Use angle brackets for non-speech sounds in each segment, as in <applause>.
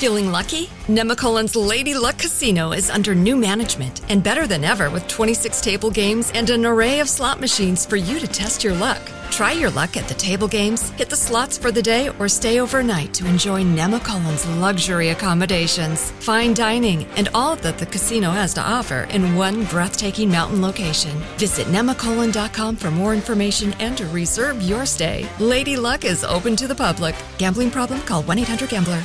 Feeling lucky? Nemacolin's Lady Luck Casino is under new management and better than ever with 26 table games and an array of slot machines for you to test your luck. Try your luck at the table games, hit the slots for the day, or stay overnight to enjoy Nemacolin's luxury accommodations, fine dining, and all that the casino has to offer in one breathtaking mountain location. Visit nemacolin.com for more information and to reserve your stay. Lady Luck is open to the public. Gambling problem? Call 1 800 Gambler.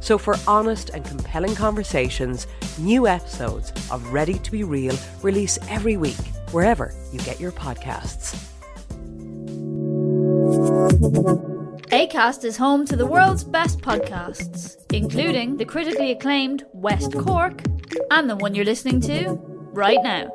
So, for honest and compelling conversations, new episodes of Ready to Be Real release every week, wherever you get your podcasts. ACAST is home to the world's best podcasts, including the critically acclaimed West Cork and the one you're listening to right now.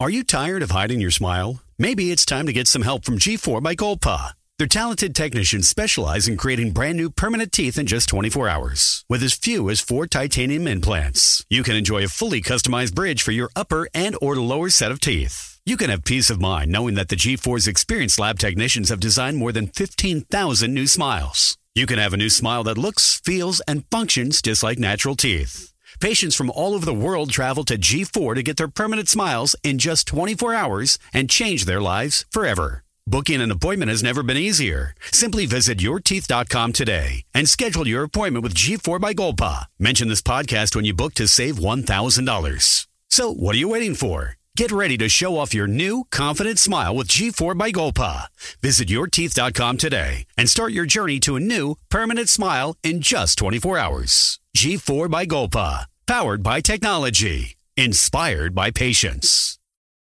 Are you tired of hiding your smile? Maybe it's time to get some help from G4 by Golpa. Their talented technicians specialize in creating brand new permanent teeth in just 24 hours. With as few as four titanium implants, you can enjoy a fully customized bridge for your upper and or lower set of teeth. You can have peace of mind knowing that the G4's experienced lab technicians have designed more than 15,000 new smiles. You can have a new smile that looks, feels, and functions just like natural teeth. Patients from all over the world travel to G4 to get their permanent smiles in just 24 hours and change their lives forever. Booking an appointment has never been easier. Simply visit yourteeth.com today and schedule your appointment with G4 by Golpa. Mention this podcast when you book to save $1,000. So, what are you waiting for? Get ready to show off your new, confident smile with G4 by Golpa. Visit yourteeth.com today and start your journey to a new, permanent smile in just 24 hours. G4 by Golpa. Powered by technology. Inspired by patience.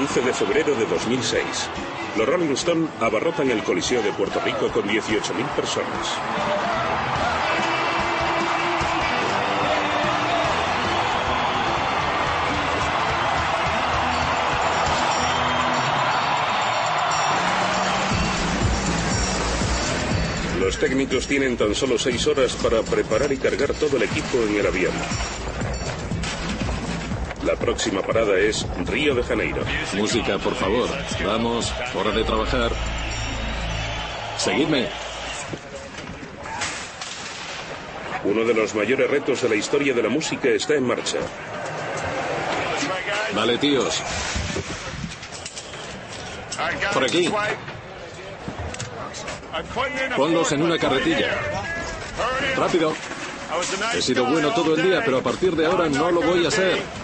11 de febrero de 2006. Los Rolling Stone abarrotan el Coliseo de Puerto Rico con 18.000 personas. Los técnicos tienen tan solo seis horas para preparar y cargar todo el equipo en el avión. La próxima parada es Río de Janeiro. Música, por favor. Vamos, hora de trabajar. Seguidme. Uno de los mayores retos de la historia de la música está en marcha. Vale, tíos. Por aquí. Ponlos en una carretilla. Rápido. He sido bueno todo el día, pero a partir de ahora no lo voy a ser.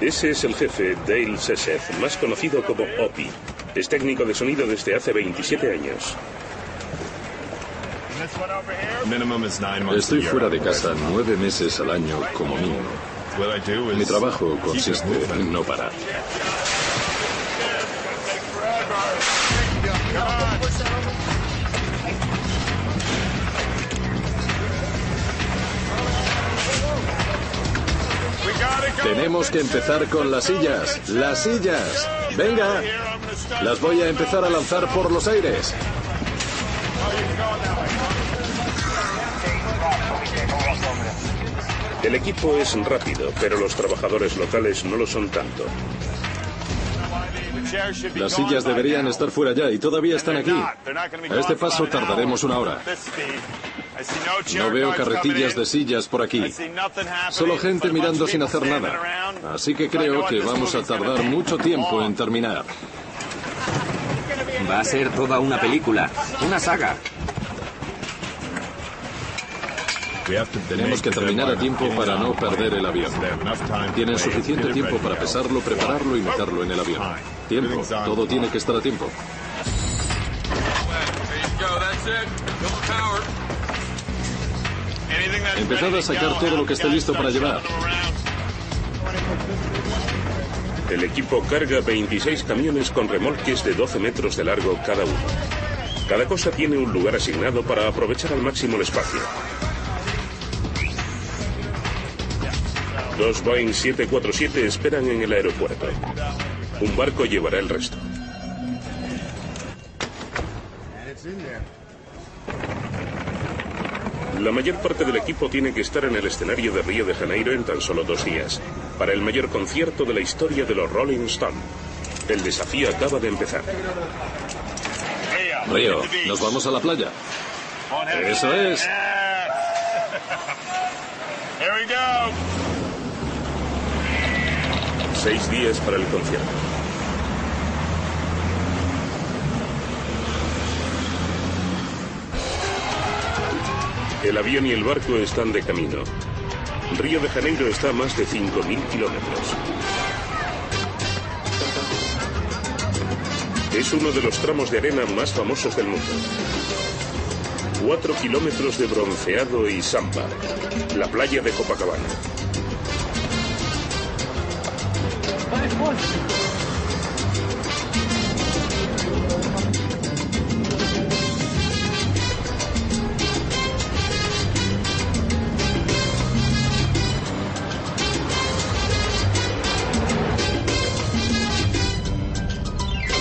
Ese es el jefe, Dale Seseth, más conocido como Opie. Es técnico de sonido desde hace 27 años. Estoy fuera de casa nueve meses al año como mínimo. Mi trabajo consiste en no parar. Tenemos que empezar con las sillas. Las sillas. Venga. Las voy a empezar a lanzar por los aires. El equipo es rápido, pero los trabajadores locales no lo son tanto. Las sillas deberían estar fuera ya y todavía están aquí. A este paso tardaremos una hora. No veo carretillas de sillas por aquí. Solo gente mirando sin hacer nada. Así que creo que vamos a tardar mucho tiempo en terminar. Va a ser toda una película, una saga. Tenemos que terminar a tiempo para no perder el avión. Tienen suficiente tiempo para pesarlo, prepararlo y meterlo en el avión. Tiempo, todo tiene que estar a tiempo. Empezad a sacar todo lo que esté listo para llevar. El equipo carga 26 camiones con remolques de 12 metros de largo cada uno. Cada cosa tiene un lugar asignado para aprovechar al máximo el espacio. Dos Boeing 747 esperan en el aeropuerto. Un barco llevará el resto. La mayor parte del equipo tiene que estar en el escenario de Río de Janeiro en tan solo dos días, para el mayor concierto de la historia de los Rolling Stones. El desafío acaba de empezar. Río, nos vamos a la playa. Eso es. Seis días para el concierto. El avión y el barco están de camino. Río de Janeiro está a más de 5.000 kilómetros. Es uno de los tramos de arena más famosos del mundo. Cuatro kilómetros de bronceado y samba. La playa de Copacabana.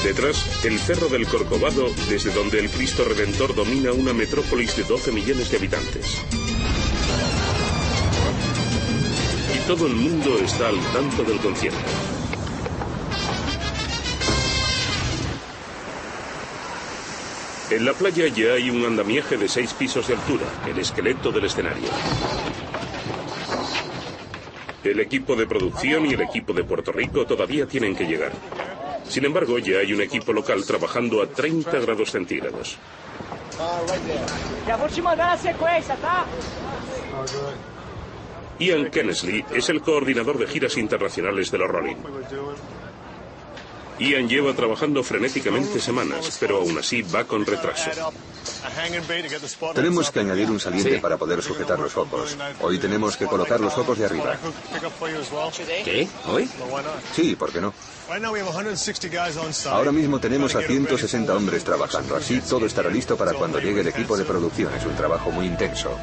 Detrás, el Cerro del Corcovado, desde donde el Cristo Redentor domina una metrópolis de 12 millones de habitantes. Y todo el mundo está al tanto del concierto. En la playa ya hay un andamiaje de seis pisos de altura, el esqueleto del escenario. El equipo de producción y el equipo de Puerto Rico todavía tienen que llegar. Sin embargo, ya hay un equipo local trabajando a 30 grados centígrados. Ian Kennesley es el coordinador de giras internacionales de los Rolling. Ian lleva trabajando frenéticamente semanas, pero aún así va con retraso. Tenemos que añadir un saliente para poder sujetar los focos. Hoy tenemos que colocar los focos de arriba. ¿Qué? ¿Hoy? Sí, ¿por qué no? Ahora mismo tenemos a 160 hombres trabajando, así todo estará listo para cuando llegue el equipo de producción. Es un trabajo muy intenso.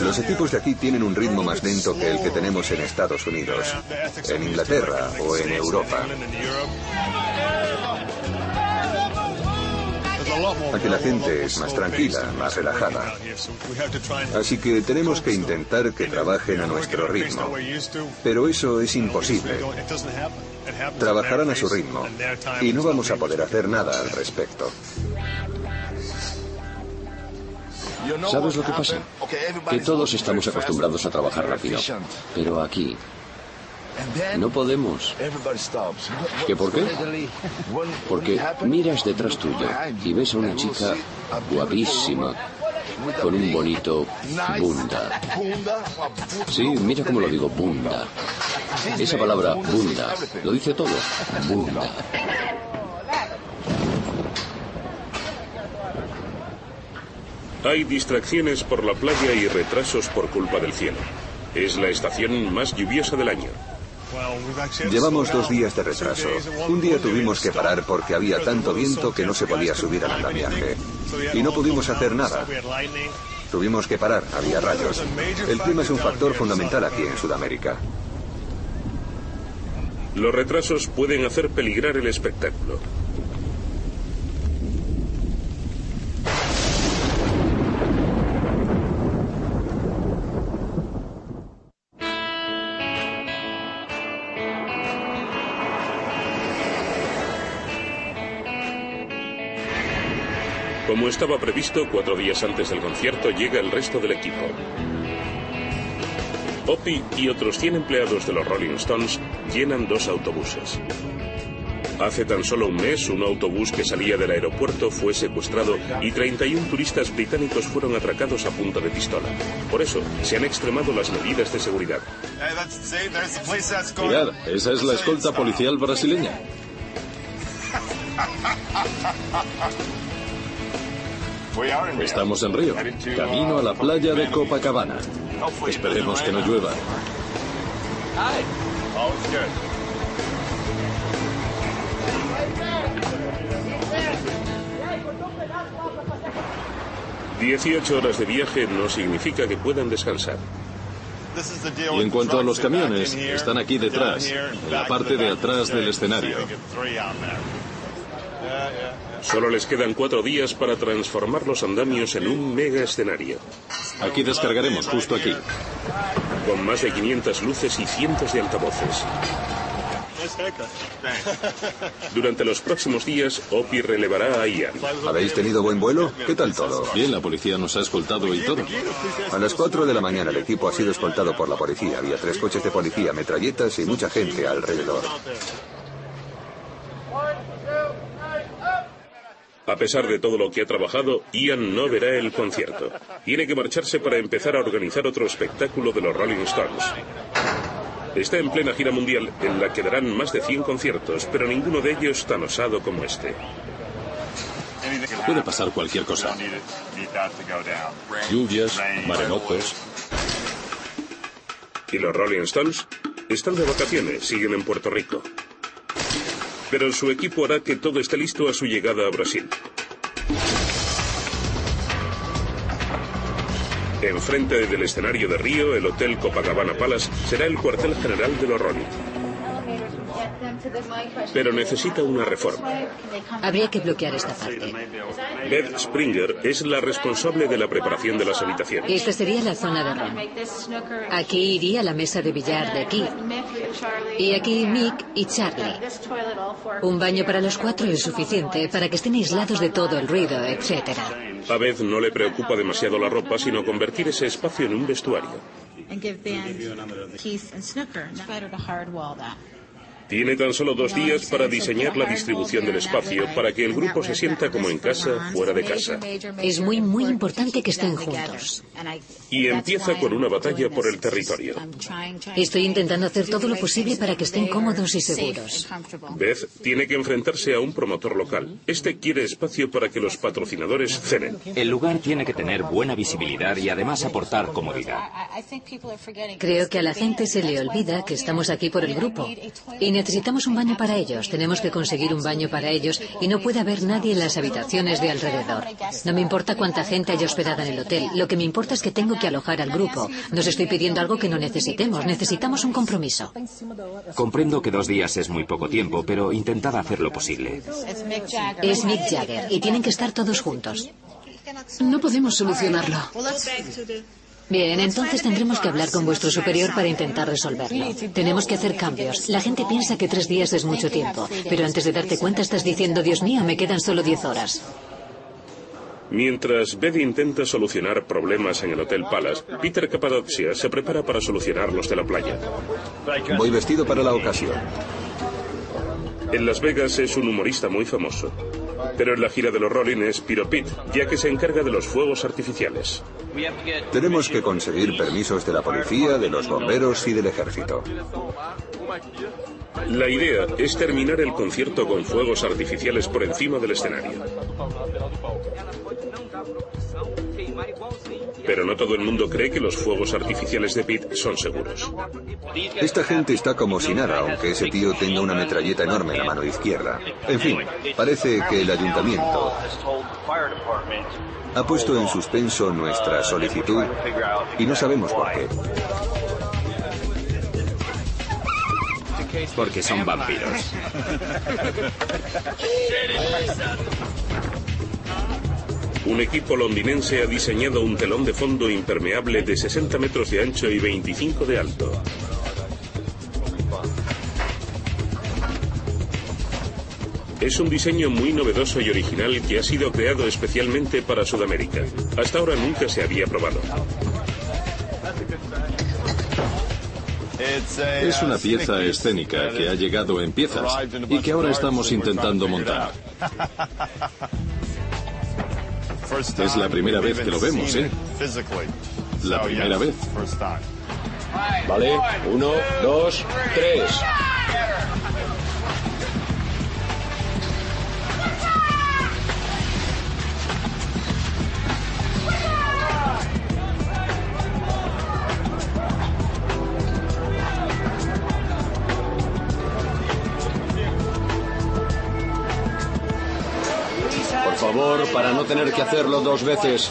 Los equipos de aquí tienen un ritmo más lento que el que tenemos en Estados Unidos, en Inglaterra o en Europa. Aquí la gente es más tranquila, más relajada. Así que tenemos que intentar que trabajen a nuestro ritmo. Pero eso es imposible. Trabajarán a su ritmo y no vamos a poder hacer nada al respecto. ¿Sabes lo que pasa? Que todos estamos acostumbrados a trabajar rápido. Pero aquí no podemos. ¿Qué por qué? Porque miras detrás tuyo y ves a una chica guapísima con un bonito bunda. Sí, mira cómo lo digo, bunda. Esa palabra bunda lo dice todo. Bunda. Hay distracciones por la playa y retrasos por culpa del cielo. Es la estación más lluviosa del año. Llevamos dos días de retraso. Un día tuvimos que parar porque había tanto viento que no se podía subir al andamiaje. Y no pudimos hacer nada. Tuvimos que parar, había rayos. El clima es un factor fundamental aquí en Sudamérica. Los retrasos pueden hacer peligrar el espectáculo. Estaba previsto, cuatro días antes del concierto llega el resto del equipo. Opie y otros 100 empleados de los Rolling Stones llenan dos autobuses. Hace tan solo un mes, un autobús que salía del aeropuerto fue secuestrado y 31 turistas británicos fueron atracados a punta de pistola. Por eso, se han extremado las medidas de seguridad. Mirad, esa es la escolta policial brasileña. <laughs> Estamos en Río, camino a la playa de Copacabana. Esperemos que no llueva. 18 horas de viaje no significa que puedan descansar. Y en cuanto a los camiones, están aquí detrás, en la parte de atrás del escenario. Solo les quedan cuatro días para transformar los andamios en un mega escenario. Aquí descargaremos, justo aquí. Con más de 500 luces y cientos de altavoces. Durante los próximos días, Opie relevará a Ian. ¿Habéis tenido buen vuelo? ¿Qué tal todo? Bien, la policía nos ha escoltado y todo. A las 4 de la mañana el equipo ha sido escoltado por la policía. Había tres coches de policía, metralletas y mucha gente alrededor. A pesar de todo lo que ha trabajado, Ian no verá el concierto. Tiene que marcharse para empezar a organizar otro espectáculo de los Rolling Stones. Está en plena gira mundial en la que darán más de 100 conciertos, pero ninguno de ellos tan osado como este. Puede pasar cualquier cosa. Lluvias, maremotos. ¿Y los Rolling Stones? Están de vacaciones, siguen en Puerto Rico pero su equipo hará que todo esté listo a su llegada a Brasil. Enfrente del escenario de Río, el Hotel Copacabana Palace será el cuartel general de los Rolling. Pero necesita una reforma. Habría que bloquear esta parte. Beth Springer es la responsable de la preparación de las habitaciones. Esta sería la zona de ron. Aquí iría la mesa de billar de aquí. Y aquí Mick y Charlie. Un baño para los cuatro es suficiente para que estén aislados de todo el ruido, etc. A Beth no le preocupa demasiado la ropa, sino convertir ese espacio en un vestuario. Tiene tan solo dos días para diseñar la distribución del espacio para que el grupo se sienta como en casa, fuera de casa. Es muy, muy importante que estén juntos. Y empieza con una batalla por el territorio. Estoy intentando hacer todo lo posible para que estén cómodos y seguros. Beth tiene que enfrentarse a un promotor local. Este quiere espacio para que los patrocinadores cenen. El lugar tiene que tener buena visibilidad y además aportar comodidad. Creo que a la gente se le olvida que estamos aquí por el grupo y necesitamos un baño para ellos. Tenemos que conseguir un baño para ellos y no puede haber nadie en las habitaciones de alrededor. No me importa cuánta gente haya hospedada en el hotel. Lo que me importa es que tengo que alojar al grupo. No os estoy pidiendo algo que no necesitemos. Necesitamos un compromiso. Comprendo que dos días es muy poco tiempo, pero intentad hacer lo posible. Es Mick Jagger y tienen que estar todos juntos. No podemos solucionarlo. Bien, entonces tendremos que hablar con vuestro superior para intentar resolverlo. Tenemos que hacer cambios. La gente piensa que tres días es mucho tiempo, pero antes de darte cuenta estás diciendo, Dios mío, me quedan solo diez horas. Mientras Beth intenta solucionar problemas en el Hotel Palace, Peter Cappadocia se prepara para solucionar los de la playa. Voy vestido para la ocasión. En Las Vegas es un humorista muy famoso. Pero en la gira de los Rolling es Piro Pete, ya que se encarga de los fuegos artificiales. Tenemos que conseguir permisos de la policía, de los bomberos y del ejército. La idea es terminar el concierto con fuegos artificiales por encima del escenario. Pero no todo el mundo cree que los fuegos artificiales de Pete son seguros. Esta gente está como si nada, aunque ese tío tenga una metralleta enorme en la mano izquierda. En fin, parece que el ayuntamiento ha puesto en suspenso nuestra solicitud y no sabemos por qué. Porque son vampiros. <laughs> Un equipo londinense ha diseñado un telón de fondo impermeable de 60 metros de ancho y 25 de alto. Es un diseño muy novedoso y original que ha sido creado especialmente para Sudamérica. Hasta ahora nunca se había probado. Es una pieza escénica que ha llegado en piezas y que ahora estamos intentando montar. <laughs> Es la primera vez que lo vemos, ¿eh? La primera vez. Vale, uno, dos, tres. Favor, para no tener que hacerlo dos veces.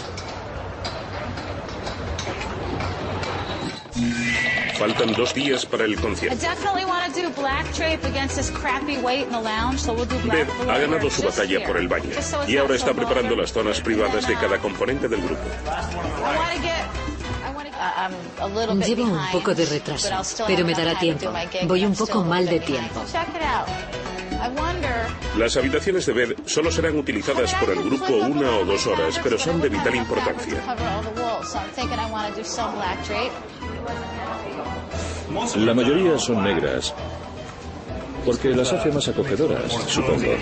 Faltan dos días para el I concierto. definitely want to do black drape against this crappy weight in the lounge, so we'll do black Beth ha ganado su batalla por el baño y ahora está preparando las zonas privadas de cada componente del grupo. Llevo un poco de retraso, pero me dará tiempo. Voy un poco mal de tiempo. Las habitaciones de Beth solo serán utilizadas por el grupo una o dos horas, pero son de vital importancia. La mayoría son negras, porque las hace más acogedoras, supongo.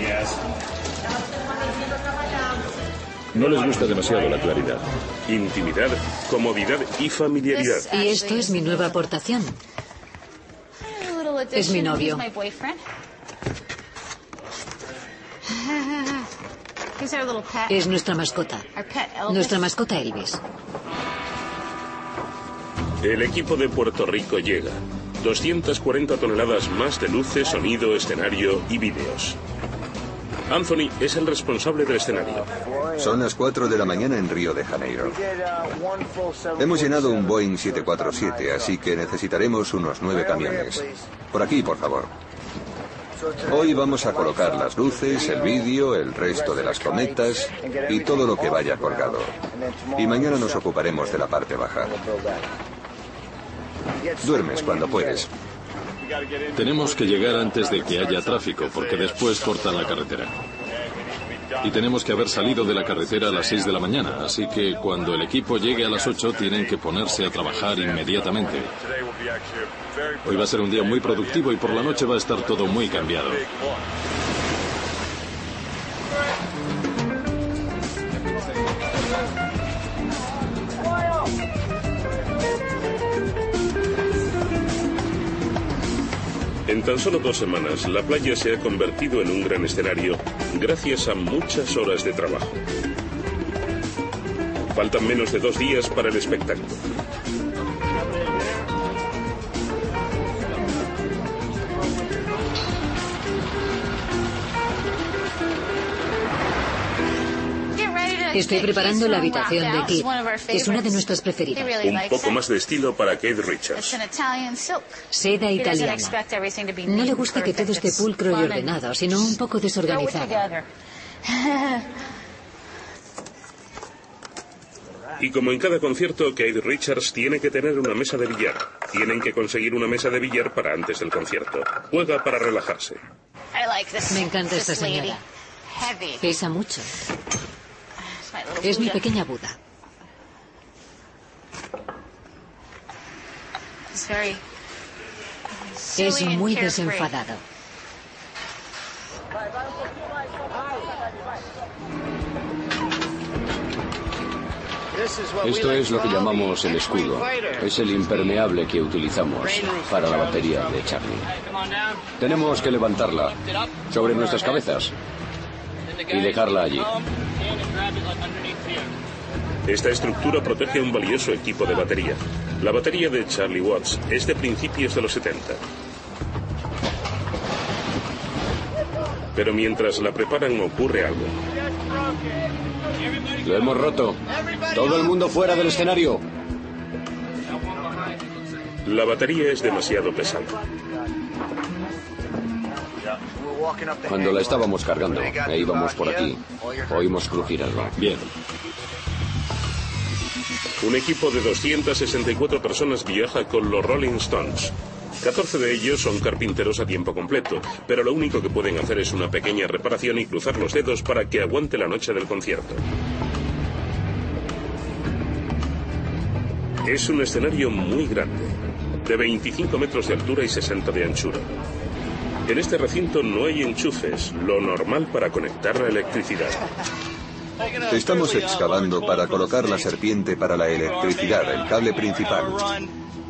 No les gusta demasiado la claridad. Intimidad, comodidad y familiaridad. Y esto es mi nueva aportación. Es mi novio. <laughs> Es nuestra mascota. Nuestra mascota Elvis. El equipo de Puerto Rico llega. 240 toneladas más de luces, sonido, escenario y vídeos. Anthony es el responsable del escenario. Son las 4 de la mañana en Río de Janeiro. Hemos llenado un Boeing 747, así que necesitaremos unos nueve camiones. Por aquí, por favor. Hoy vamos a colocar las luces, el vídeo, el resto de las cometas y todo lo que vaya colgado. Y mañana nos ocuparemos de la parte baja. Duermes cuando puedes. Tenemos que llegar antes de que haya tráfico, porque después cortan la carretera. Y tenemos que haber salido de la carretera a las 6 de la mañana, así que cuando el equipo llegue a las 8 tienen que ponerse a trabajar inmediatamente. Hoy va a ser un día muy productivo y por la noche va a estar todo muy cambiado. En tan solo dos semanas, la playa se ha convertido en un gran escenario gracias a muchas horas de trabajo. Faltan menos de dos días para el espectáculo. Estoy preparando la habitación de Kid. Es una de nuestras preferidas. Un poco más de estilo para Kate Richards. Seda italiana. No le gusta que todo esté pulcro y ordenado, sino un poco desorganizado. Y como en cada concierto, Kate Richards tiene que tener una mesa de billar. Tienen que conseguir una mesa de billar para antes del concierto. Juega para relajarse. Me encanta esta señora. Pesa mucho. Es mi pequeña Buda. Es muy desenfadado. Esto es lo que llamamos el escudo. Es el impermeable que utilizamos para la batería de Charlie. Tenemos que levantarla sobre nuestras cabezas y dejarla allí. Esta estructura protege un valioso equipo de batería. La batería de Charlie Watts es de principios de los 70. Pero mientras la preparan ocurre algo. Lo hemos roto. Todo el mundo fuera del escenario. La batería es demasiado pesada. Cuando la estábamos cargando e íbamos por aquí, oímos crujir algo. Bien. Un equipo de 264 personas viaja con los Rolling Stones. 14 de ellos son carpinteros a tiempo completo, pero lo único que pueden hacer es una pequeña reparación y cruzar los dedos para que aguante la noche del concierto. Es un escenario muy grande, de 25 metros de altura y 60 de anchura. En este recinto no hay enchufes, lo normal para conectar la electricidad. Estamos excavando para colocar la serpiente para la electricidad, el cable principal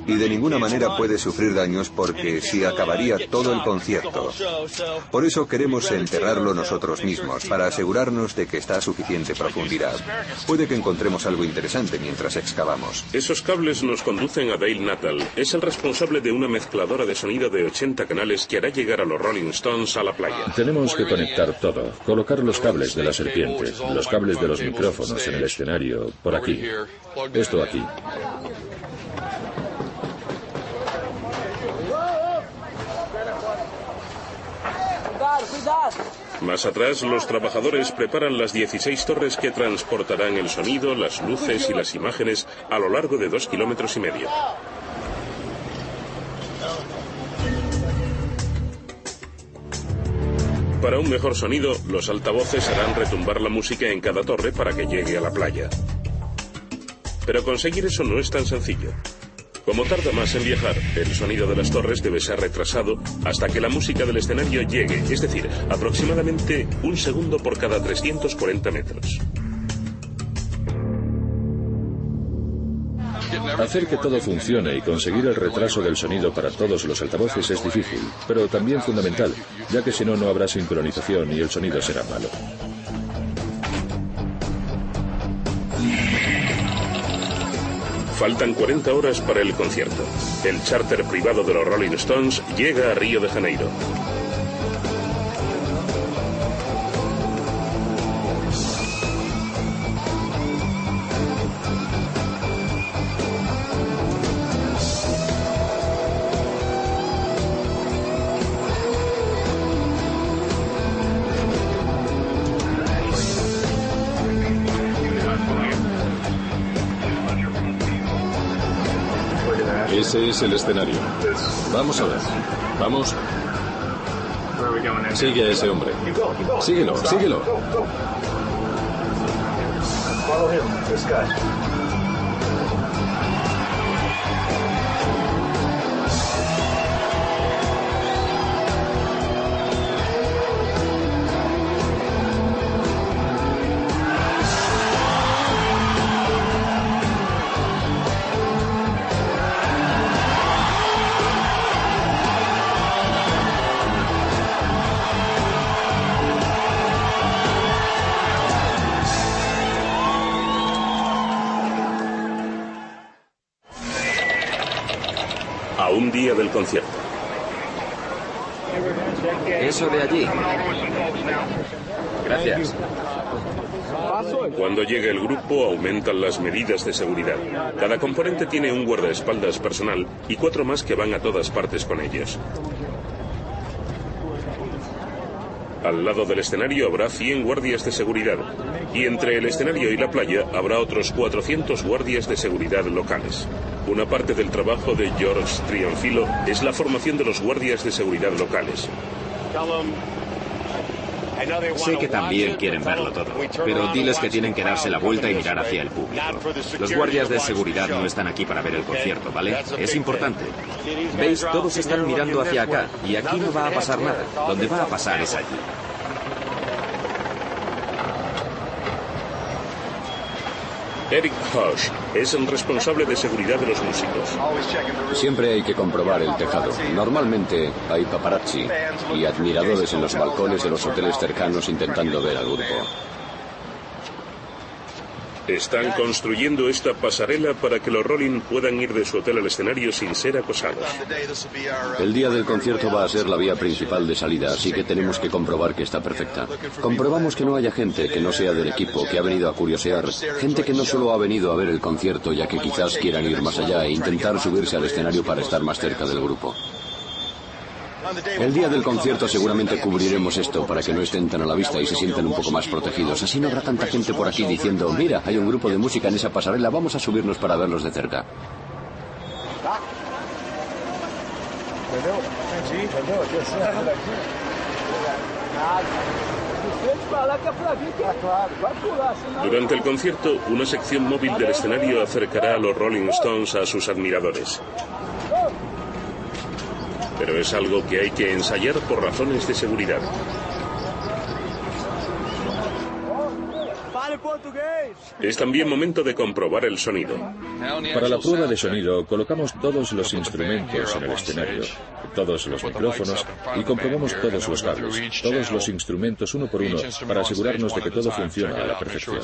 y de ninguna manera puede sufrir daños porque si acabaría todo el concierto. Por eso queremos enterrarlo nosotros mismos, para asegurarnos de que está a suficiente profundidad. Puede que encontremos algo interesante mientras excavamos. Esos cables nos conducen a Dale Natal. Es el responsable de una mezcladora de sonido de 80 canales que hará llegar a los Rolling Stones a la playa. Tenemos que conectar todo, colocar los cables de la serpiente, los cables de los micrófonos en el escenario, por aquí, esto aquí. Más atrás, los trabajadores preparan las 16 torres que transportarán el sonido, las luces y las imágenes a lo largo de dos kilómetros y medio. Para un mejor sonido, los altavoces harán retumbar la música en cada torre para que llegue a la playa. Pero conseguir eso no es tan sencillo. Como tarda más en viajar, el sonido de las torres debe ser retrasado hasta que la música del escenario llegue, es decir, aproximadamente un segundo por cada 340 metros. Hacer que todo funcione y conseguir el retraso del sonido para todos los altavoces es difícil, pero también fundamental, ya que si no, no habrá sincronización y el sonido será malo. Faltan 40 horas para el concierto. El charter privado de los Rolling Stones llega a Río de Janeiro. Ese es el escenario. Vamos a ver. Vamos. Sigue a ese hombre. Síguelo, síguelo. Seguridad. Cada componente tiene un guardaespaldas personal y cuatro más que van a todas partes con ellos. Al lado del escenario habrá 100 guardias de seguridad y entre el escenario y la playa habrá otros 400 guardias de seguridad locales. Una parte del trabajo de George Trianfilo es la formación de los guardias de seguridad locales. Sé que también quieren verlo todo, pero diles que tienen que darse la vuelta y mirar hacia el público. Los guardias de seguridad no están aquí para ver el concierto, ¿vale? Es importante. ¿Veis? Todos están mirando hacia acá y aquí no va a pasar nada. Donde va a pasar es allí. Eric Hush es el responsable de seguridad de los músicos. Siempre hay que comprobar el tejado. Normalmente hay paparazzi y admiradores en los balcones de los hoteles cercanos intentando ver al grupo. Están construyendo esta pasarela para que los Rolling puedan ir de su hotel al escenario sin ser acosados. El día del concierto va a ser la vía principal de salida, así que tenemos que comprobar que está perfecta. Comprobamos que no haya gente que no sea del equipo, que ha venido a curiosear, gente que no solo ha venido a ver el concierto, ya que quizás quieran ir más allá e intentar subirse al escenario para estar más cerca del grupo. El día del concierto seguramente cubriremos esto para que no estén tan a la vista y se sientan un poco más protegidos. Así no habrá tanta gente por aquí diciendo, mira, hay un grupo de música en esa pasarela, vamos a subirnos para verlos de cerca. Durante el concierto, una sección móvil del escenario acercará a los Rolling Stones a sus admiradores. Pero es algo que hay que ensayar por razones de seguridad. Es también momento de comprobar el sonido. Para la prueba de sonido colocamos todos los instrumentos en el escenario, todos los micrófonos y comprobamos todos los cables, todos los instrumentos uno por uno para asegurarnos de que todo funciona a la perfección.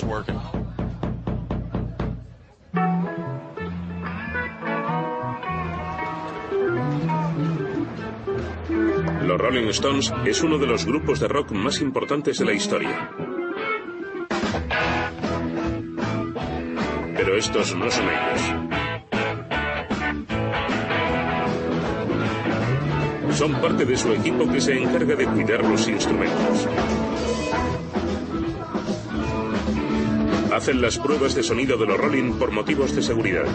Rolling Stones es uno de los grupos de rock más importantes de la historia. Pero estos no son ellos. Son parte de su equipo que se encarga de cuidar los instrumentos. Hacen las pruebas de sonido de los Rolling por motivos de seguridad.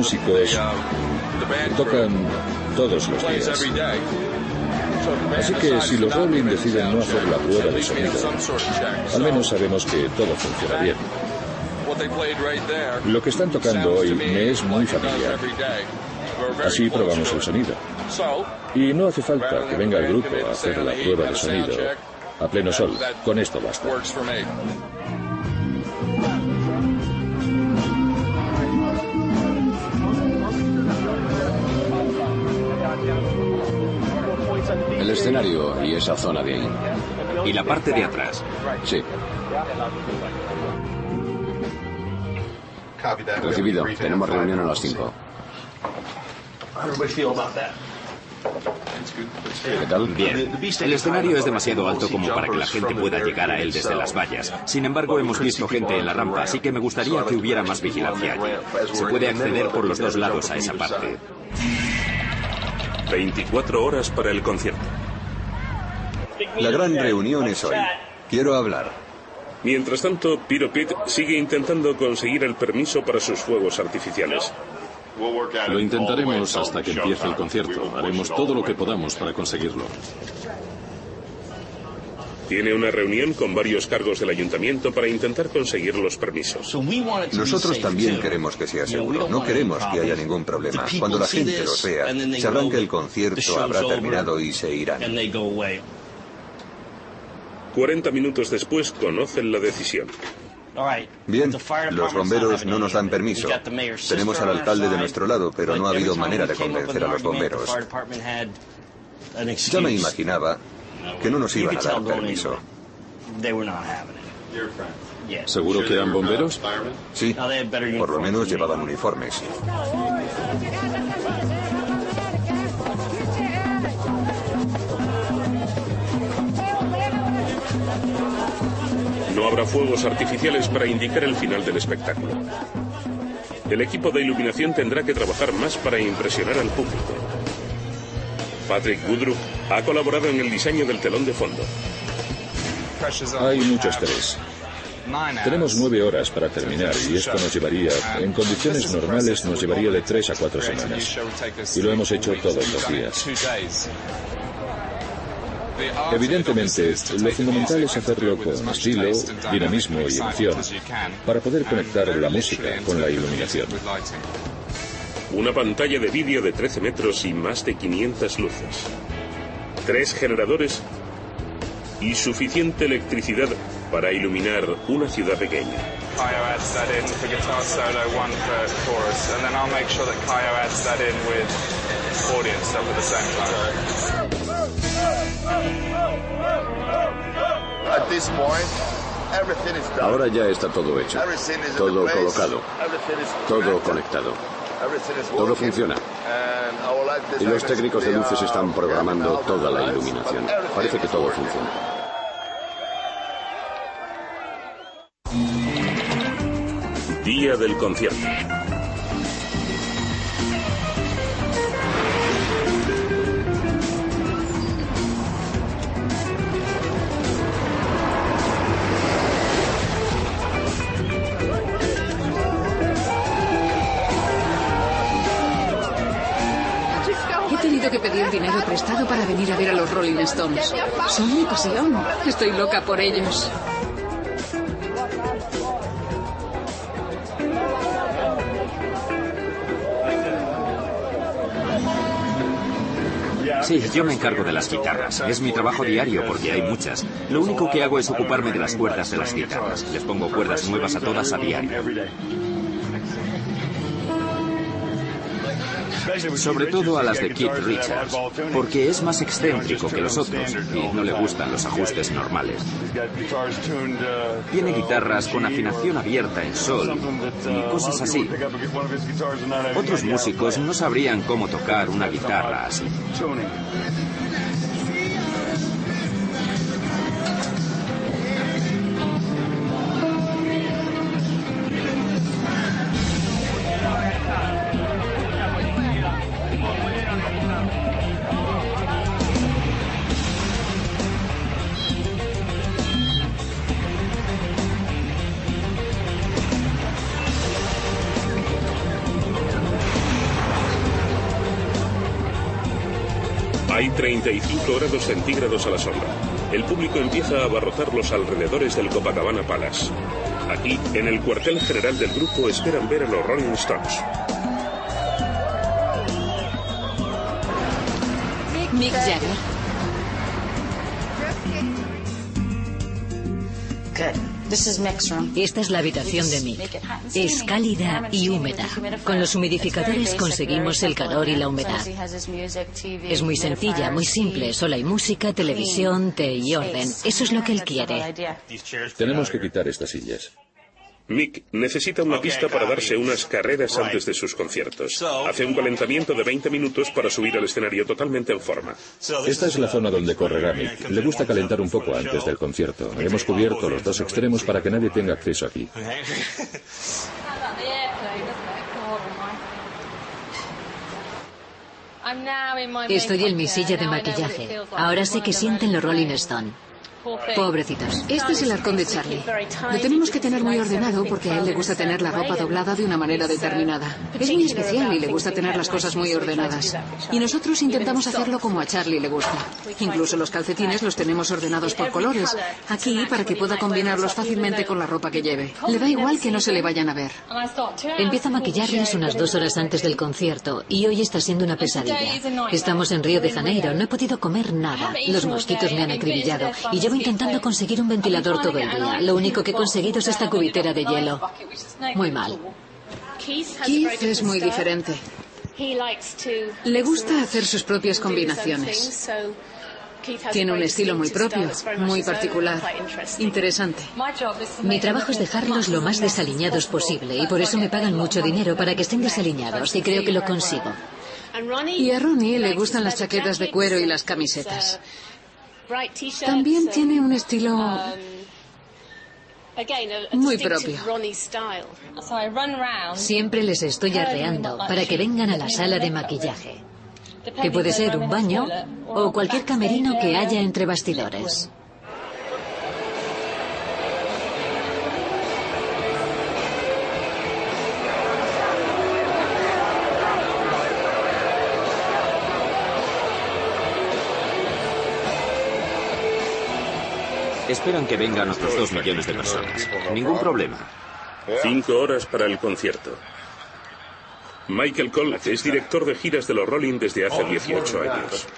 Músicos tocan todos los días. Así que si los Rolling deciden no hacer la prueba de sonido, al menos sabemos que todo funciona bien. Lo que están tocando hoy me es muy familiar. Así probamos el sonido. Y no hace falta que venga el grupo a hacer la prueba de sonido a pleno sol. Con esto basta. Esa zona de ahí. ¿Y la parte de atrás? Sí. Recibido. Tenemos reunión a las 5. ¿Qué tal? Bien. El escenario es demasiado alto como para que la gente pueda llegar a él desde las vallas. Sin embargo, hemos visto gente en la rampa, así que me gustaría que hubiera más vigilancia allí. Se puede acceder por los dos lados a esa parte. 24 horas para el concierto. La gran reunión es hoy. Quiero hablar. Mientras tanto, Piro Pit sigue intentando conseguir el permiso para sus fuegos artificiales. Lo intentaremos hasta que empiece el concierto. Haremos todo lo que podamos para conseguirlo. Tiene una reunión con varios cargos del ayuntamiento para intentar conseguir los permisos. Nosotros también queremos que sea seguro. No queremos que haya ningún problema. Cuando la gente los vea, sabrán que el concierto habrá terminado y se irán. 40 minutos después conocen la decisión. Bien, los bomberos no nos dan permiso. Tenemos al alcalde de nuestro lado, pero no ha habido manera de convencer a los bomberos. Ya me imaginaba que no nos iban a dar permiso. ¿Seguro que eran bomberos? Sí, por lo menos llevaban uniformes. No habrá fuegos artificiales para indicar el final del espectáculo. El equipo de iluminación tendrá que trabajar más para impresionar al público. Patrick Woodruff ha colaborado en el diseño del telón de fondo. Hay mucho estrés. Tenemos nueve horas para terminar y esto nos llevaría, en condiciones normales, nos llevaría de tres a cuatro semanas. Y lo hemos hecho todos los días. Evidentemente, lo fundamental es hacerlo con estilo, dinamismo y emoción, para poder conectar la música con la iluminación. Una pantalla de vídeo de 13 metros y más de 500 luces. Tres generadores y suficiente electricidad para iluminar una ciudad pequeña. Ahora ya está todo hecho, todo colocado, todo conectado. Todo funciona. Y los técnicos de luces están programando toda la iluminación. Parece que todo funciona. Día del concierto. Que pedir dinero prestado para venir a ver a los Rolling Stones. Son mi pasión. Estoy loca por ellos. Sí, yo me encargo de las guitarras. Es mi trabajo diario porque hay muchas. Lo único que hago es ocuparme de las cuerdas de las guitarras. Les pongo cuerdas nuevas a todas a diario. Sobre todo a las de Keith Richards, porque es más excéntrico que los otros y no le gustan los ajustes normales. Tiene guitarras con afinación abierta en sol y cosas así. Otros músicos no sabrían cómo tocar una guitarra así. 35 grados centígrados a la sombra. El público empieza a abarrotar los alrededores del Copacabana Palace. Aquí, en el cuartel general del grupo, esperan ver a los Rolling Stones. Mick Jagger. Esta es la habitación de Mick. Es cálida y húmeda. Con los humidificadores conseguimos el calor y la humedad. Es muy sencilla, muy simple. Solo hay música, televisión, té y orden. Eso es lo que él quiere. Tenemos que quitar estas sillas. Mick necesita una pista para darse unas carreras antes de sus conciertos. Hace un calentamiento de 20 minutos para subir al escenario totalmente en forma. Esta es la zona donde correrá Mick. Le gusta calentar un poco antes del concierto. Hemos cubierto los dos extremos para que nadie tenga acceso aquí. Estoy en mi silla de maquillaje. Ahora sé que sienten los Rolling Stone. Pobrecitos. Este es el arcón de Charlie. Lo tenemos que tener muy ordenado porque a él le gusta tener la ropa doblada de una manera determinada. Es muy especial y le gusta tener las cosas muy ordenadas. Y nosotros intentamos hacerlo como a Charlie le gusta. Incluso los calcetines los tenemos ordenados por colores. Aquí para que pueda combinarlos fácilmente con la ropa que lleve. Le da igual que no se le vayan a ver. Empiezo a maquillarles unas dos horas antes del concierto y hoy está siendo una pesadilla. Estamos en Río de Janeiro, no he podido comer nada. Los mosquitos me han acribillado y yo Llevo intentando conseguir un ventilador todo el día. Lo único que he conseguido es esta cubitera de hielo. Muy mal. Keith es muy diferente. Le gusta hacer sus propias combinaciones. Tiene un estilo muy propio, muy particular, interesante. Mi trabajo es dejarlos lo más desaliñados posible y por eso me pagan mucho dinero para que estén desaliñados y creo que lo consigo. Y a Ronnie le gustan las chaquetas de cuero y las camisetas. También tiene un estilo muy propio. Siempre les estoy arreando para que vengan a la sala de maquillaje, que puede ser un baño o cualquier camerino que haya entre bastidores. Esperan que vengan otros dos millones de personas. Ningún problema. Cinco horas para el concierto. Michael Cole es director de giras de los Rolling desde hace 18 años.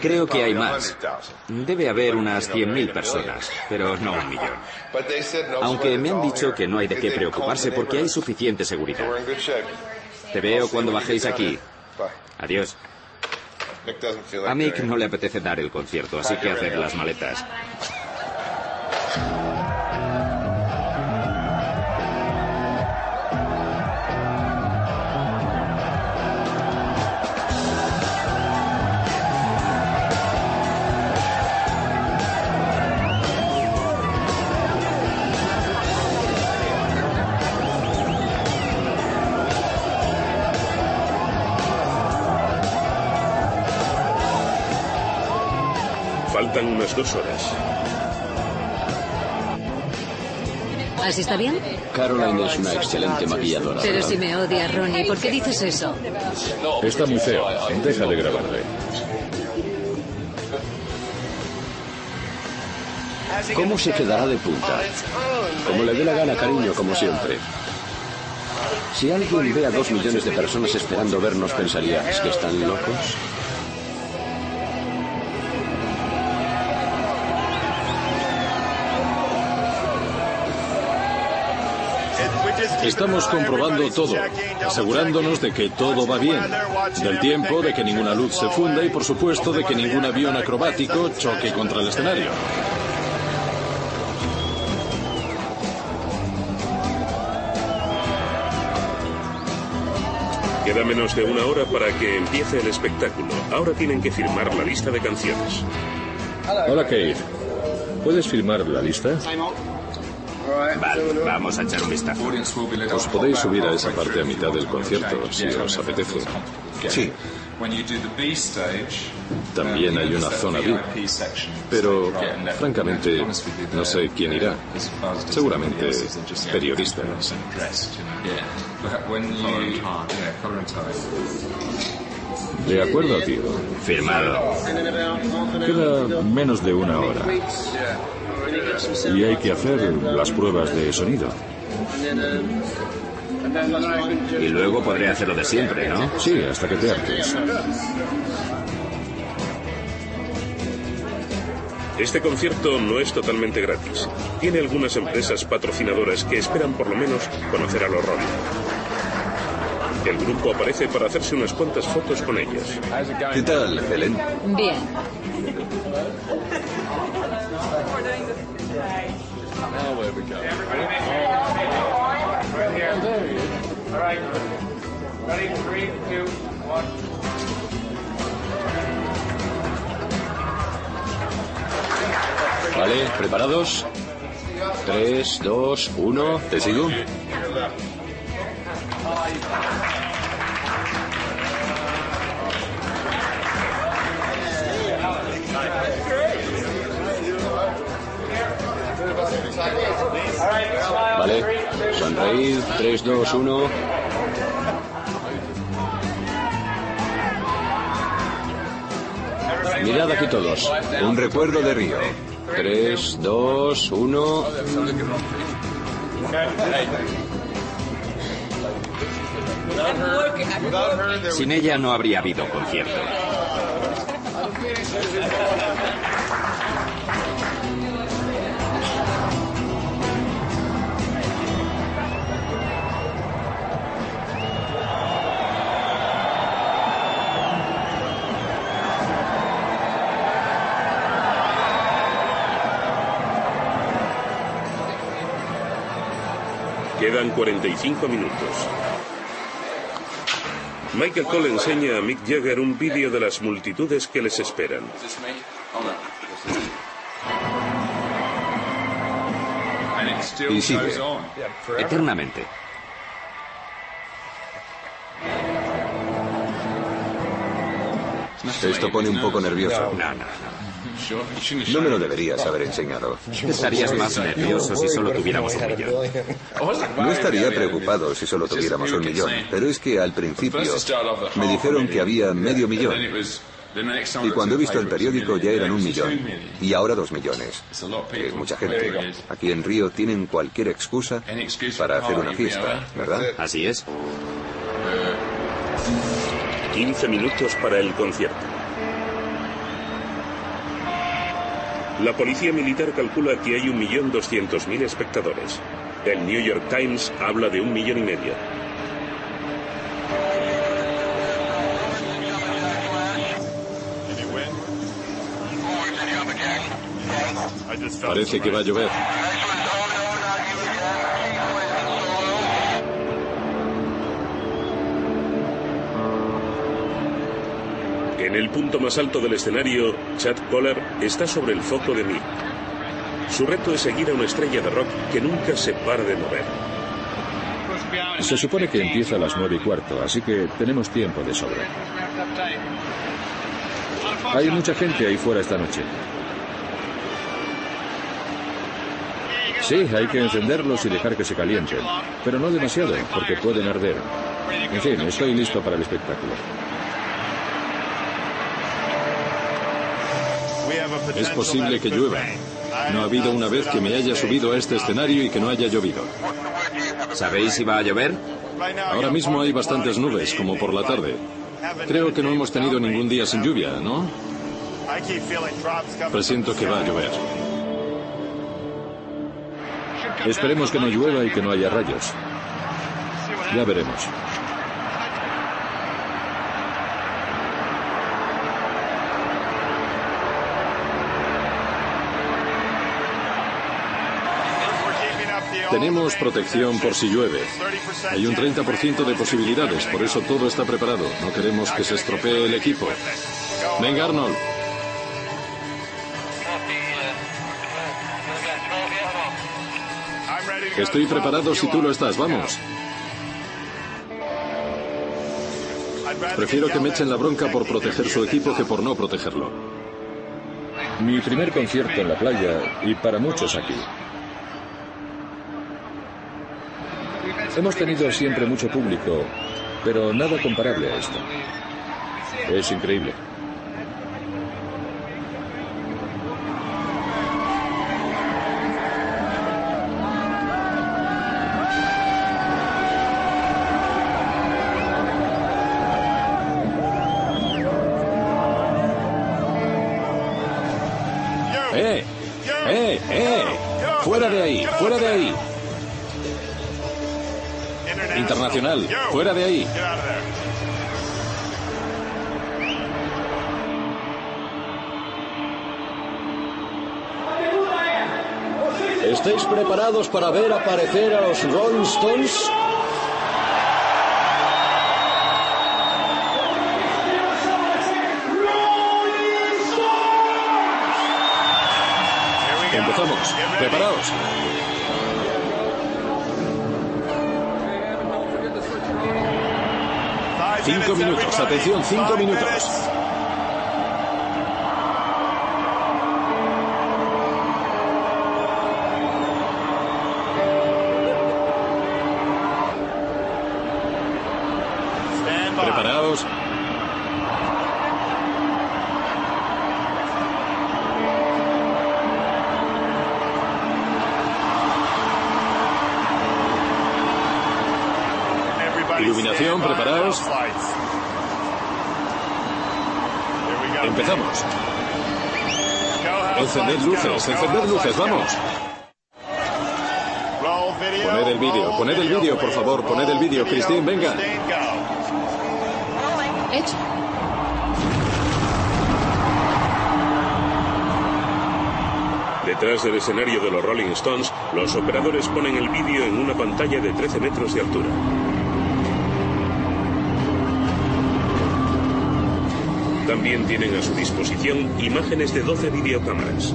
Creo que hay más. Debe haber unas 100.000 personas, pero no un millón. Aunque me han dicho que no hay de qué preocuparse porque hay suficiente seguridad. Te veo cuando bajéis aquí. Adiós. A Mick no le apetece dar el concierto, así que hacer las maletas. Faltan unas dos horas. ¿Así está bien? Caroline es una excelente maquilladora. Pero si me odia, Ronnie, ¿por qué dices eso? Está muy feo. Deja de grabarle. ¿Cómo se quedará de punta? Como le dé la gana, cariño, como siempre. Si alguien ve a dos millones de personas esperando vernos, pensaría, ¿es que están locos? Estamos comprobando todo, asegurándonos de que todo va bien, del tiempo, de que ninguna luz se funda y por supuesto de que ningún avión acrobático choque contra el escenario. Queda menos de una hora para que empiece el espectáculo. Ahora tienen que firmar la lista de canciones. Hola, Kate. ¿Puedes firmar la lista? Vale, vamos a echar un vistazo. Os podéis subir a esa parte a mitad del concierto, si os apetece. Sí. También hay una zona VIP, pero francamente no sé quién irá. Seguramente periodistas. De acuerdo, tío. Firmado. Queda menos de una hora. Y hay que hacer las pruebas de sonido. Y luego podré hacer lo de siempre, ¿no? Sí, hasta que te hartes. Este concierto no es totalmente gratis. Tiene algunas empresas patrocinadoras que esperan por lo menos conocer a los Rolling. El grupo aparece para hacerse unas cuantas fotos con ellas. ¿Qué tal, Helen? Bien. Vale, ¿preparados? Tres, dos, uno. ¿Te sigo? Sonreír. Tres, dos, uno. Mirad aquí todos. Un recuerdo de Río. Tres, dos, uno. Sin ella no habría habido concierto. Quedan 45 minutos. Michael Cole enseña a Mick Jagger un vídeo de las multitudes que les esperan. Y sigue. Eternamente. Esto pone un poco nervioso. No, no, no. No me lo deberías haber enseñado. Estarías más nervioso si solo tuviéramos un millón. No estaría preocupado si solo tuviéramos un millón, pero es que al principio me dijeron que había medio millón. Y cuando he visto el periódico ya eran un millón. Y ahora dos millones. Es mucha gente. Aquí en Río tienen cualquier excusa para hacer una fiesta, ¿verdad? Así es. 15 minutos para el concierto. La policía militar calcula que hay 1.200.000 espectadores. El New York Times habla de un millón y medio. Parece que va a llover. En el punto más alto del escenario, Chad Pollard está sobre el foco de Mick. Su reto es seguir a una estrella de rock que nunca se para de mover. Se supone que empieza a las nueve y cuarto, así que tenemos tiempo de sobra. Hay mucha gente ahí fuera esta noche. Sí, hay que encenderlos y dejar que se calienten, pero no demasiado, porque pueden arder. En fin, estoy listo para el espectáculo. Es posible que llueva. No ha habido una vez que me haya subido a este escenario y que no haya llovido. ¿Sabéis si va a llover? Ahora mismo hay bastantes nubes, como por la tarde. Creo que no hemos tenido ningún día sin lluvia, ¿no? Presiento que va a llover. Esperemos que no llueva y que no haya rayos. Ya veremos. Tenemos protección por si llueve. Hay un 30% de posibilidades, por eso todo está preparado. No queremos que se estropee el equipo. Venga, Arnold. Estoy preparado si tú lo estás, vamos. Prefiero que me echen la bronca por proteger su equipo que por no protegerlo. Mi primer concierto en la playa y para muchos aquí. Hemos tenido siempre mucho público, pero nada comparable a esto. Es increíble. ¡Eh! ¡Eh! ¡Eh! ¡Fuera de ahí! ¡Fuera de ahí! Fuera de ahí. ¿Estáis preparados para ver aparecer a los Rolling Stones? Empezamos. Preparaos. Cinco minutos, atención, cinco minutos. Encender luces, encender luces, vamos. Poned el vídeo, poned el vídeo, por favor, poned el vídeo. Cristín, venga. Hecho. Detrás del escenario de los Rolling Stones, los operadores ponen el vídeo en una pantalla de 13 metros de altura. También tienen a su disposición imágenes de 12 videocámaras.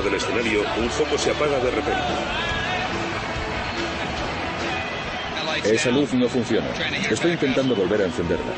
Del escenario, un foco se apaga de repente. Esa luz no funciona. Estoy intentando volver a encenderla.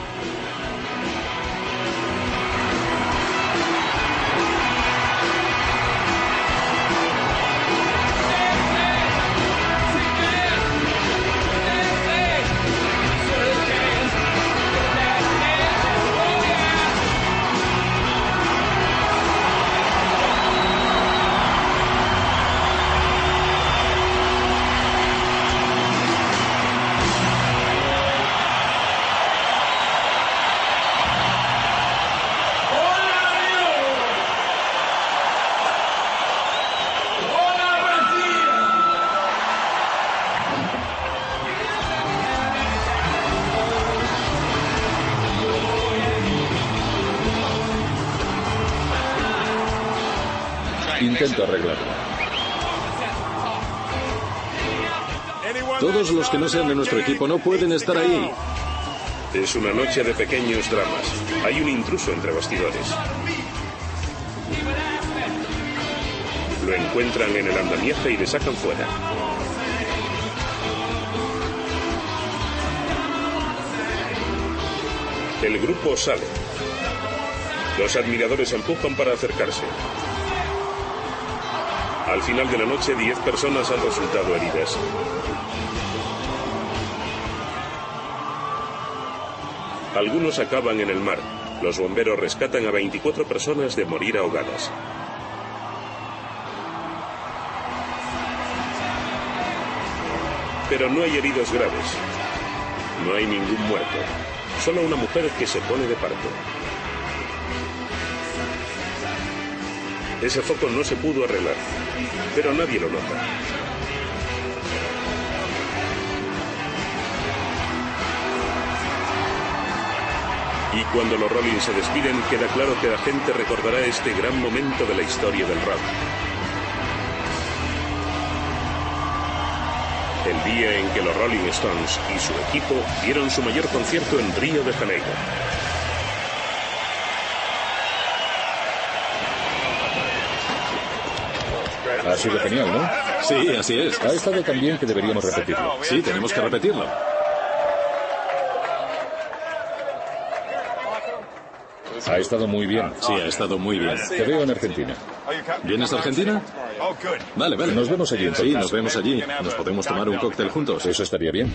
De nuestro equipo no pueden estar ahí. Es una noche de pequeños dramas. Hay un intruso entre bastidores. Lo encuentran en el andamiaje y le sacan fuera. El grupo sale. Los admiradores empujan para acercarse. Al final de la noche, 10 personas han resultado heridas. Algunos acaban en el mar. Los bomberos rescatan a 24 personas de morir ahogadas. Pero no hay heridos graves. No hay ningún muerto. Solo una mujer que se pone de parto. Ese foco no se pudo arreglar, pero nadie lo nota. Y cuando los Rollins se despiden, queda claro que la gente recordará este gran momento de la historia del rock. El día en que los Rolling Stones y su equipo dieron su mayor concierto en Río de Janeiro. Ha sido genial, ¿no? Sí, así es. Ha estado tan bien que deberíamos repetirlo. Sí, tenemos que repetirlo. Ha estado muy bien. Sí, ha estado muy bien. Te veo en Argentina. ¿Vienes a Argentina? Vale, vale. Nos vemos allí entonces. Sí, nos vemos allí. Nos podemos tomar un cóctel juntos. Eso estaría bien.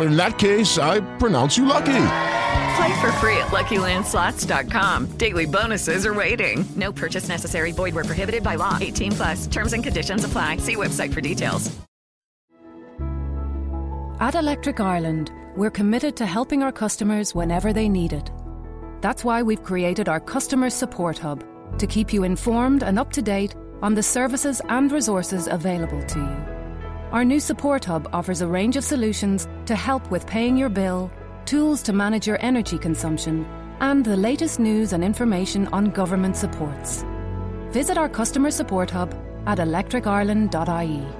In that case, I pronounce you lucky. Play for free at LuckyLandSlots.com. Daily bonuses are waiting. No purchase necessary. Void where prohibited by law. 18 plus. Terms and conditions apply. See website for details. At Electric Ireland, we're committed to helping our customers whenever they need it. That's why we've created our Customer Support Hub to keep you informed and up to date on the services and resources available to you. Our new Support Hub offers a range of solutions to help with paying your bill, tools to manage your energy consumption, and the latest news and information on government supports. Visit our Customer Support Hub at electricireland.ie.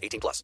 18 plus.